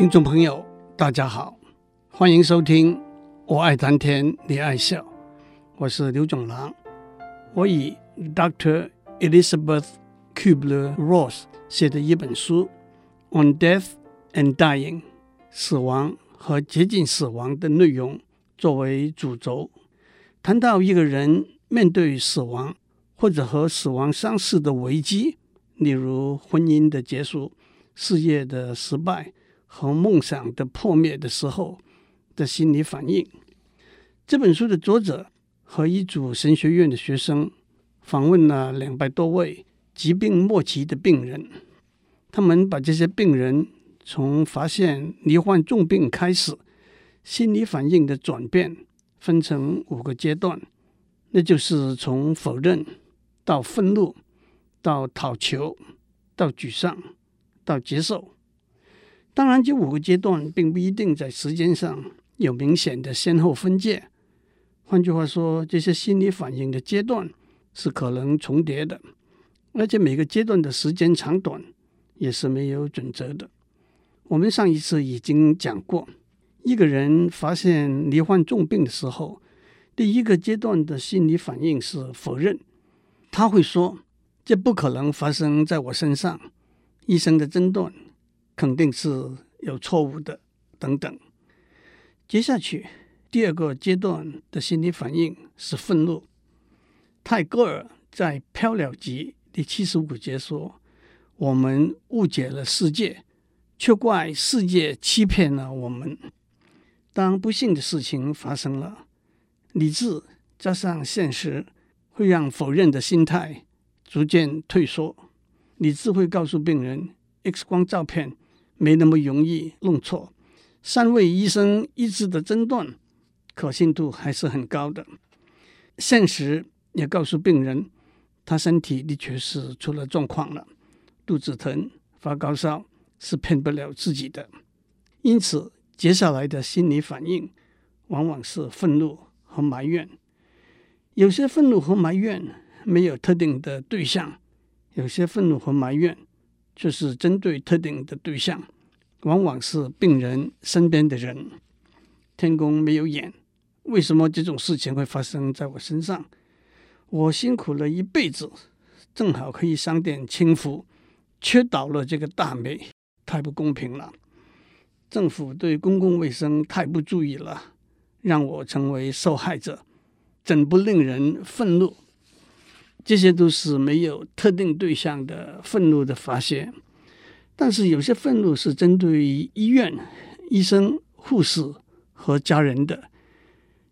听众朋友，大家好，欢迎收听《我爱谈天，你爱笑》，我是刘总郎。我以 Dr. Elizabeth Kubler-Ross 写的一本书《On Death and Dying》死亡和接近死亡的内容作为主轴，谈到一个人面对死亡或者和死亡相似的危机，例如婚姻的结束、事业的失败。和梦想的破灭的时候的心理反应。这本书的作者和一组神学院的学生访问了两百多位疾病末期的病人，他们把这些病人从发现罹患重病开始，心理反应的转变分成五个阶段，那就是从否认到愤怒，到讨求，到沮丧，到接受。当然，这五个阶段并不一定在时间上有明显的先后分界。换句话说，这些心理反应的阶段是可能重叠的，而且每个阶段的时间长短也是没有准则的。我们上一次已经讲过，一个人发现罹患重病的时候，第一个阶段的心理反应是否认，他会说：“这不可能发生在我身上。”医生的诊断。肯定是有错误的，等等。接下去，第二个阶段的心理反应是愤怒。泰戈尔在《飘鸟集》第七十五节说：“我们误解了世界，却怪世界欺骗了我们。”当不幸的事情发生了，理智加上现实会让否认的心态逐渐退缩。理智会告诉病人，X 光照片。没那么容易弄错，三位医生一致的诊断，可信度还是很高的。现实也告诉病人，他身体的确是出了状况了，肚子疼、发高烧是骗不了自己的。因此，接下来的心理反应往往是愤怒和埋怨。有些愤怒和埋怨没有特定的对象，有些愤怒和埋怨。就是针对特定的对象，往往是病人身边的人。天公没有眼，为什么这种事情会发生在我身上？我辛苦了一辈子，正好可以享点清福，却倒了这个大霉，太不公平了。政府对公共卫生太不注意了，让我成为受害者，怎不令人愤怒？这些都是没有特定对象的愤怒的发泄，但是有些愤怒是针对于医院、医生、护士和家人的。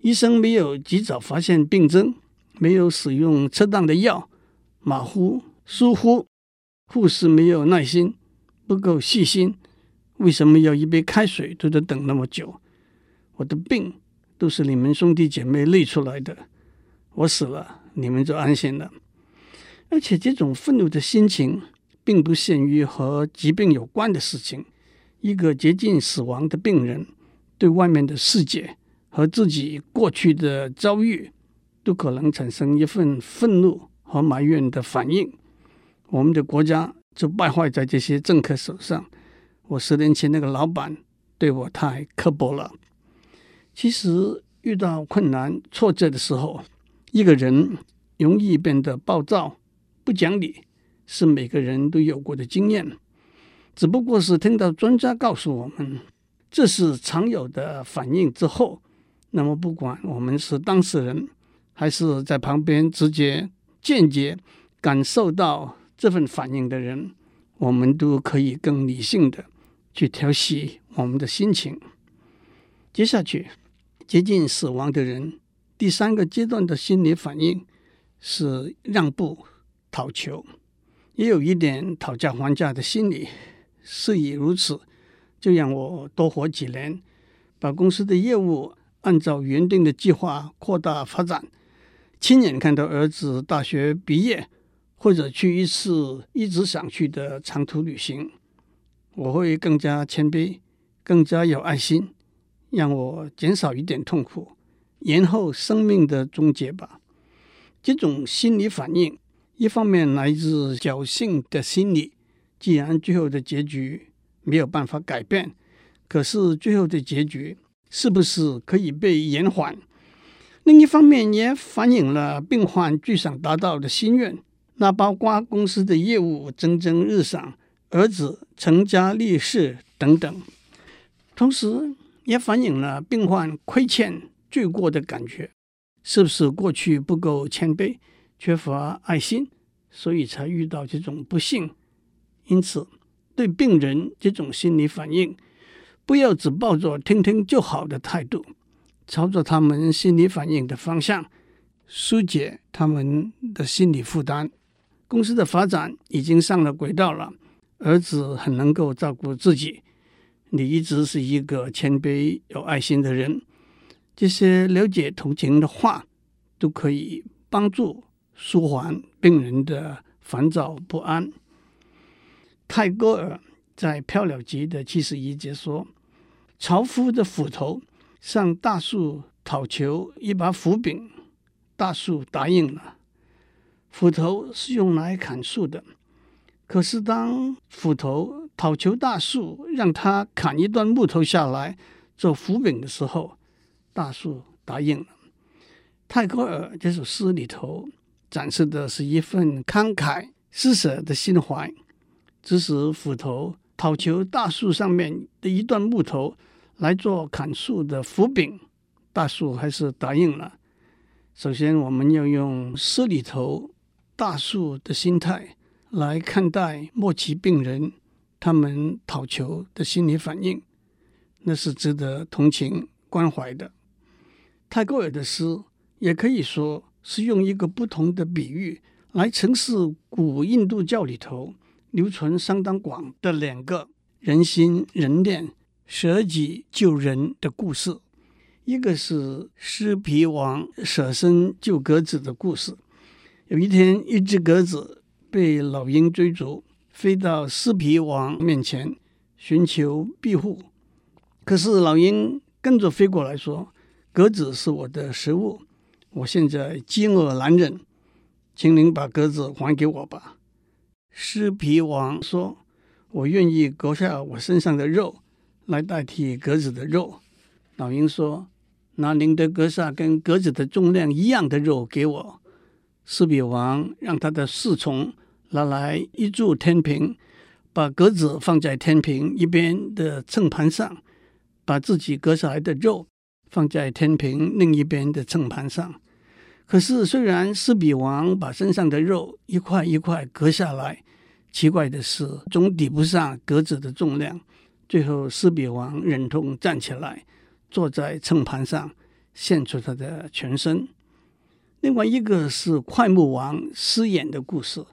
医生没有及早发现病症，没有使用适当的药，马虎疏忽；护士没有耐心，不够细心。为什么要一杯开水都得等那么久？我的病都是你们兄弟姐妹累出来的，我死了。你们就安心了，而且这种愤怒的心情并不限于和疾病有关的事情。一个接近死亡的病人，对外面的世界和自己过去的遭遇，都可能产生一份愤怒和埋怨的反应。我们的国家就败坏在这些政客手上。我十年前那个老板对我太刻薄了。其实遇到困难挫折的时候，一个人容易变得暴躁、不讲理，是每个人都有过的经验。只不过是听到专家告诉我们，这是常有的反应之后，那么不管我们是当事人，还是在旁边直接、间接感受到这份反应的人，我们都可以更理性的去调息我们的心情。接下去，接近死亡的人。第三个阶段的心理反应是让步、讨求，也有一点讨价还价的心理。事已如此，就让我多活几年，把公司的业务按照原定的计划扩大发展，亲眼看到儿子大学毕业，或者去一次一直想去的长途旅行，我会更加谦卑，更加有爱心，让我减少一点痛苦。延后生命的终结吧。这种心理反应，一方面来自侥幸的心理，既然最后的结局没有办法改变，可是最后的结局是不是可以被延缓？另一方面，也反映了病患最想达到的心愿，那包括公司的业务蒸蒸日上，儿子成家立室等等。同时，也反映了病患亏欠、罪过的感觉，是不是过去不够谦卑，缺乏爱心，所以才遇到这种不幸？因此，对病人这种心理反应，不要只抱着听听就好的态度，朝着他们心理反应的方向，疏解他们的心理负担。公司的发展已经上了轨道了，儿子很能够照顾自己。你一直是一个谦卑、有爱心的人，这些了解、同情的话，都可以帮助舒缓病人的烦躁不安。泰戈尔在《漂流集》的七十一节说：“樵夫的斧头向大树讨求一把斧柄，大树答应了。斧头是用来砍树的，可是当斧头……”讨求大树让他砍一段木头下来做斧柄的时候，大树答应了。泰戈尔这首诗里头展示的是一份慷慨施舍的心怀，指使斧头讨求大树上面的一段木头来做砍树的斧柄，大树还是答应了。首先，我们要用诗里头大树的心态来看待末期病人。他们讨求的心理反应，那是值得同情关怀的。泰戈尔的诗也可以说是用一个不同的比喻来诠释古印度教里头流传相当广的两个人心人念、舍己救人的故事。一个是狮皮王舍身救鸽子的故事。有一天，一只鸽子被老鹰追逐。飞到狮皮王面前寻求庇护，可是老鹰跟着飞过来说：“鸽子是我的食物，我现在饥饿难忍，请您把鸽子还给我吧。”狮皮王说：“我愿意割下我身上的肉来代替鸽子的肉。”老鹰说：“拿您的割下跟鸽子的重量一样的肉给我。”狮皮王让他的侍从。拿来一柱天平，把鸽子放在天平一边的秤盘上，把自己割下来的肉放在天平另一边的秤盘上。可是，虽然狮皮王把身上的肉一块一块割下来，奇怪的是，总抵不上格子的重量。最后，狮皮王忍痛站起来，坐在秤盘上，献出他的全身。另外一个是快木王失眼的故事。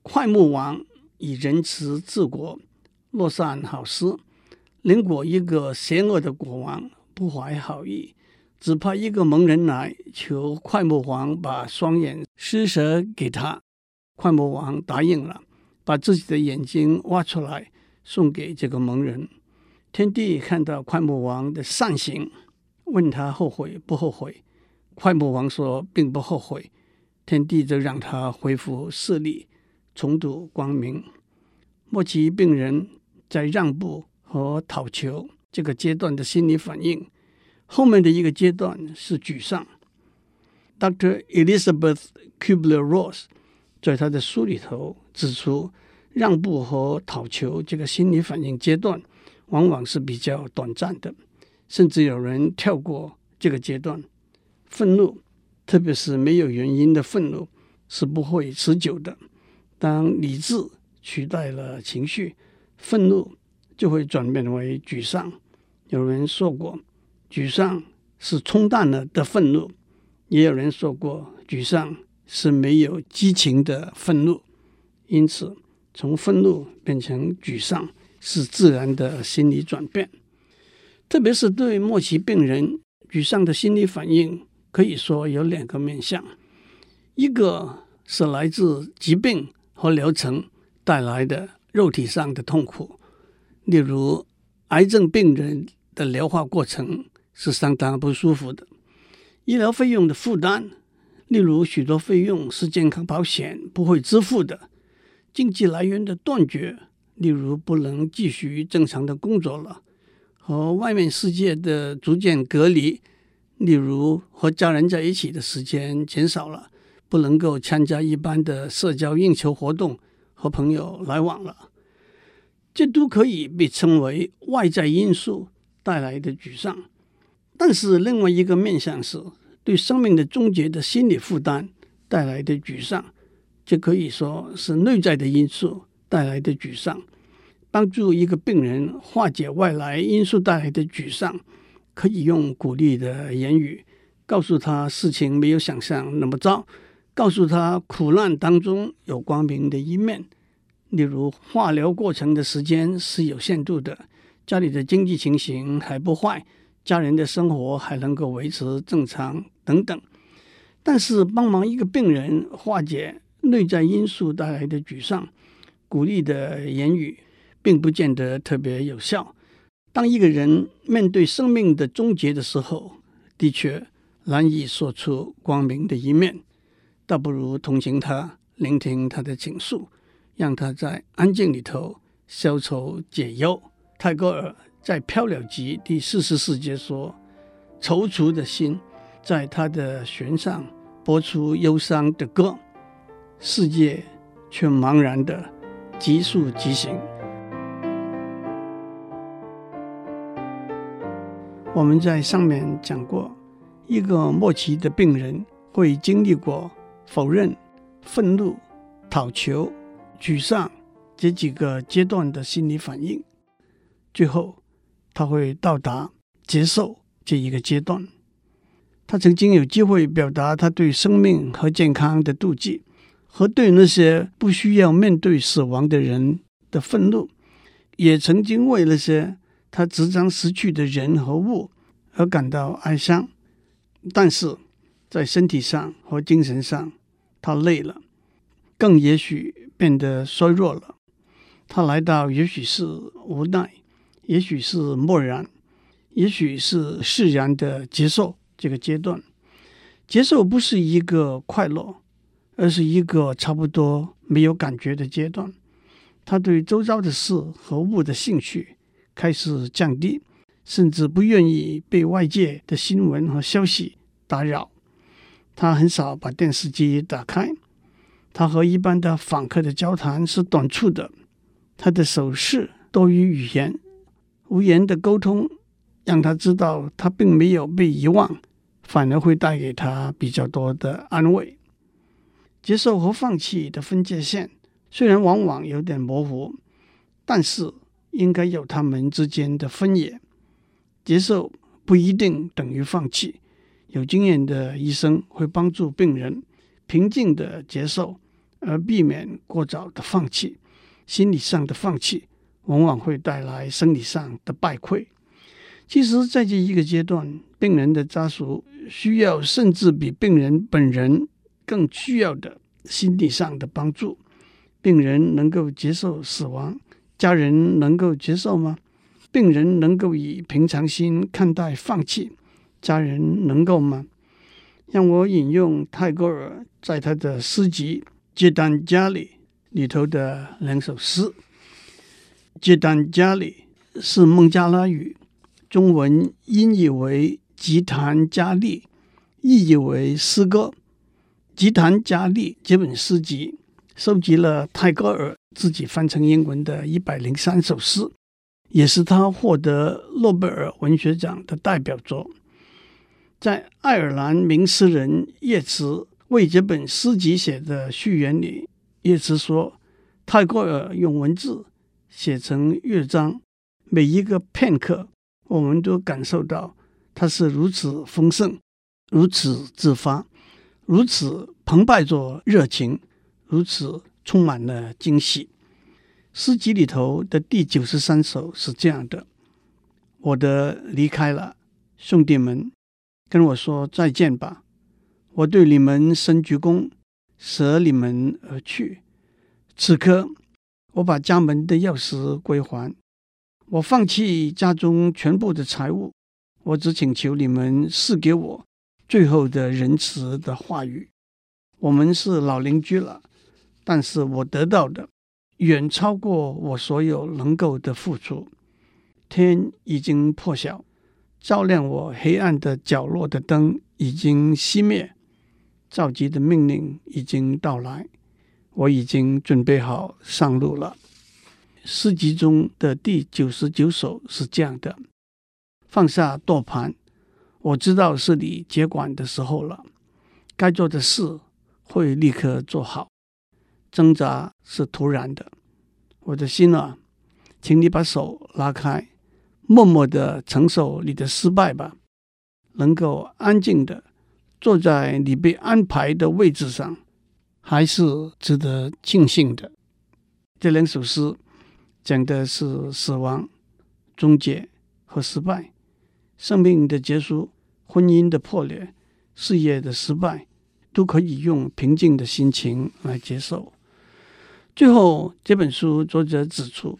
快木王以仁慈治国，乐善好施，邻国一个邪恶的国王不怀好意，只派一个盲人来求快木王把双眼施舍给他。快木王答应了，把自己的眼睛挖出来送给这个盲人。天帝看到快木王的善行，问他后悔不后悔。快木王说并不后悔。天帝就让他恢复视力。重睹光明。末期病人在让步和讨求这个阶段的心理反应，后面的一个阶段是沮丧。Dr. Elizabeth Kubler-Ross 在他的书里头指出，让步和讨求这个心理反应阶段往往是比较短暂的，甚至有人跳过这个阶段。愤怒，特别是没有原因的愤怒，是不会持久的。当理智取代了情绪，愤怒就会转变为沮丧。有人说过，沮丧是冲淡了的愤怒；也有人说过，沮丧是没有激情的愤怒。因此，从愤怒变成沮丧是自然的心理转变。特别是对末期病人，沮丧的心理反应可以说有两个面向：一个是来自疾病。和疗程带来的肉体上的痛苦，例如癌症病人的疗化过程是相当不舒服的；医疗费用的负担，例如许多费用是健康保险不会支付的；经济来源的断绝，例如不能继续正常的工作了；和外面世界的逐渐隔离，例如和家人在一起的时间减少了，不能够参加一般的社交应酬活动，和朋友来往了，这都可以被称为外在因素带来的沮丧。但是另外一个面向是对生命的终结的心理负担带来的沮丧，就可以说是内在的因素带来的沮丧。帮助一个病人化解外来因素带来的沮丧，可以用鼓励的言语告诉他事情没有想象那么糟。告诉他苦难当中有光明的一面，例如化疗过程的时间是有限度的，家里的经济情形还不坏，家人的生活还能够维持正常等等。但是帮忙一个病人化解内在因素带来的沮丧，鼓励的言语并不见得特别有效。当一个人面对生命的终结的时候，的确难以说出光明的一面。倒不如同情他，聆听他的倾诉，让他在安静里头消愁解忧。泰戈尔在《飘鸟集》第四十四节说：“踌躇的心在他的弦上拨出忧伤的歌，世界却茫然的急速疾行。”我们在上面讲过，一个末期的病人会经历过。否认、愤怒、讨求、沮丧这几个阶段的心理反应，最后他会到达接受这一个阶段。他曾经有机会表达他对生命和健康的妒忌，和对那些不需要面对死亡的人的愤怒，也曾经为那些他即将失去的人和物而感到哀伤。但是在身体上和精神上，他累了，更也许变得衰弱了。他来到，也许是无奈，也许是漠然，也许是释然的接受这个阶段。接受不是一个快乐，而是一个差不多没有感觉的阶段。他对周遭的事和物的兴趣开始降低，甚至不愿意被外界的新闻和消息打扰。他很少把电视机打开，他和一般的访客的交谈是短促的，他的手势多于语言，无言的沟通让他知道他并没有被遗忘，反而会带给他比较多的安慰。接受和放弃的分界线虽然往往有点模糊，但是应该有他们之间的分野。接受不一定等于放弃。有经验的医生会帮助病人平静的接受，而避免过早的放弃。心理上的放弃往往会带来生理上的败溃。其实，在这一个阶段，病人的家属需要甚至比病人本人更需要的心理上的帮助。病人能够接受死亡，家人能够接受吗？病人能够以平常心看待放弃？家人能够吗？让我引用泰戈尔在他的诗集《吉檀迦利》里头的两首诗。吉檀迦利是孟加拉语，中文音译为吉檀迦利，意译为诗歌。吉檀迦利这本诗集收集了泰戈尔自己翻成英文的一百零三首诗，也是他获得诺贝尔文学奖的代表作。在爱尔兰名诗人叶慈为这本诗集写的序言里，叶慈说：“泰戈尔用文字写成乐章，每一个片刻，我们都感受到它是如此丰盛，如此自发，如此澎湃着热情，如此充满了惊喜。”诗集里头的第九十三首是这样的：“我的离开了，兄弟们。”跟我说再见吧，我对你们深鞠躬，舍你们而去。此刻，我把家门的钥匙归还，我放弃家中全部的财物，我只请求你们赐给我最后的仁慈的话语。我们是老邻居了，但是我得到的远超过我所有能够的付出。天已经破晓，照亮我黑暗的角落的灯已经熄灭，召集的命令已经到来，我已经准备好上路了。诗集中的第九十九首是这样的：放下舵盘，我知道是你接管的时候了，该做的事会立刻做好。挣扎是突然的，我的心啊，请你把手拉开，默默的承受你的失败吧。能够安静的坐在你被安排的位置上，还是值得庆幸的。这两首诗讲的是死亡、终结和失败，生命的结束、婚姻的破裂、事业的失败，都可以用平静的心情来接受。最后，这本书作者指出，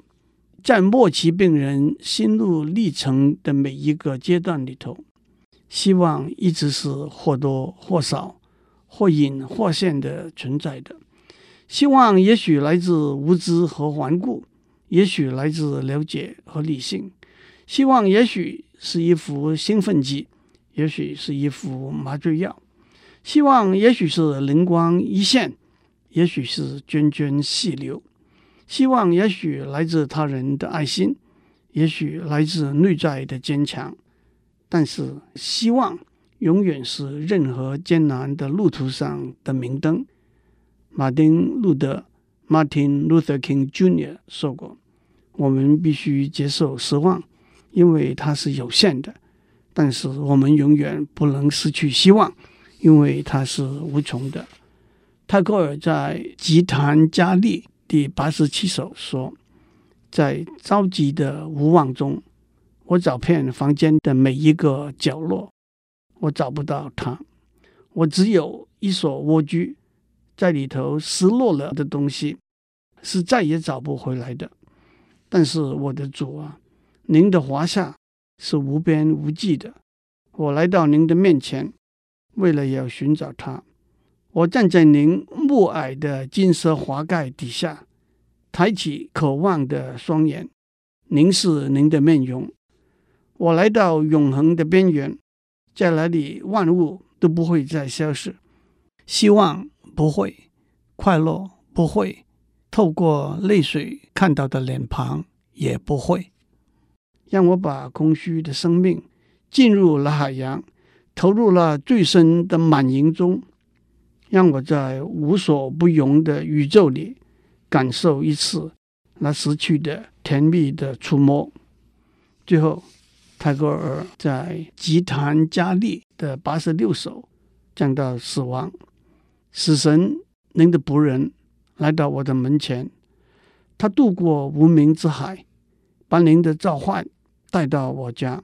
在末期病人心路历程的每一个阶段里头，希望一直是或多或少、或隐或现的存在的。希望也许来自无知和顽固，也许来自了解和理性。希望也许是一副兴奋剂，也许是一副麻醉药。希望也许是灵光一现。也许是涓涓细流，希望也许来自他人的爱心，也许来自内在的坚强，但是希望永远是任何艰难的路途上的明灯。马丁·路德 （Martin Luther King Jr.） 说过：“我们必须接受失望，因为它是有限的；但是我们永远不能失去希望，因为它是无穷的。”泰戈尔在《吉檀迦利》第八十七首说：“在着急的无望中，我找遍房间的每一个角落，我找不到它。我只有一所蜗居，在里头失落了的东西是再也找不回来的。但是我的主啊，您的华夏是无边无际的。我来到您的面前，为了要寻找它。”我站在您暮霭的金色华盖底下，抬起渴望的双眼，凝视您的面容。我来到永恒的边缘，在那里万物都不会再消失，希望不会，快乐不会，透过泪水看到的脸庞也不会。让我把空虚的生命进入了海洋，投入了最深的满盈中。让我在无所不容的宇宙里感受一次那失去的甜蜜的触摸。最后，泰戈尔在《吉檀迦利》的八十六首讲到死亡：“死神，您的仆人来到我的门前，他渡过无名之海，把您的召唤带到我家。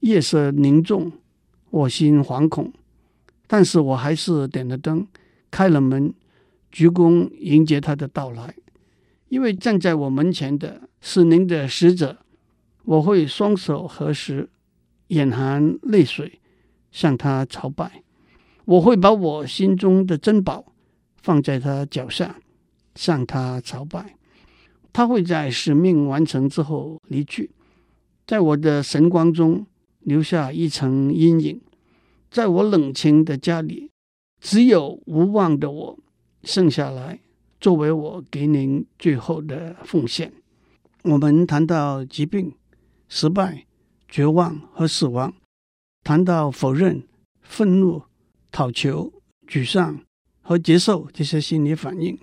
夜色凝重，我心惶恐。”但是我还是点了灯，开了门，鞠躬迎接他的到来。因为站在我门前的是您的使者，我会双手合十，眼含泪水向他朝拜。我会把我心中的珍宝放在他脚下，向他朝拜。他会在使命完成之后离去，在我的神光中留下一层阴影。在我冷清的家里，只有无望的我剩下来，作为我给您最后的奉献。我们谈到疾病、失败、绝望和死亡，谈到否认、愤怒、讨求、沮丧和接受这些心理反应，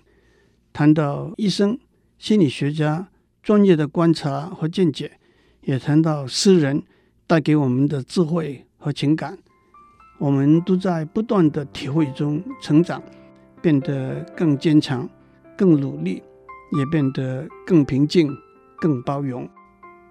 谈到医生、心理学家专业的观察和见解，也谈到诗人带给我们的智慧和情感。我们都在不断的体会中成长，变得更坚强、更努力，也变得更平静、更包容。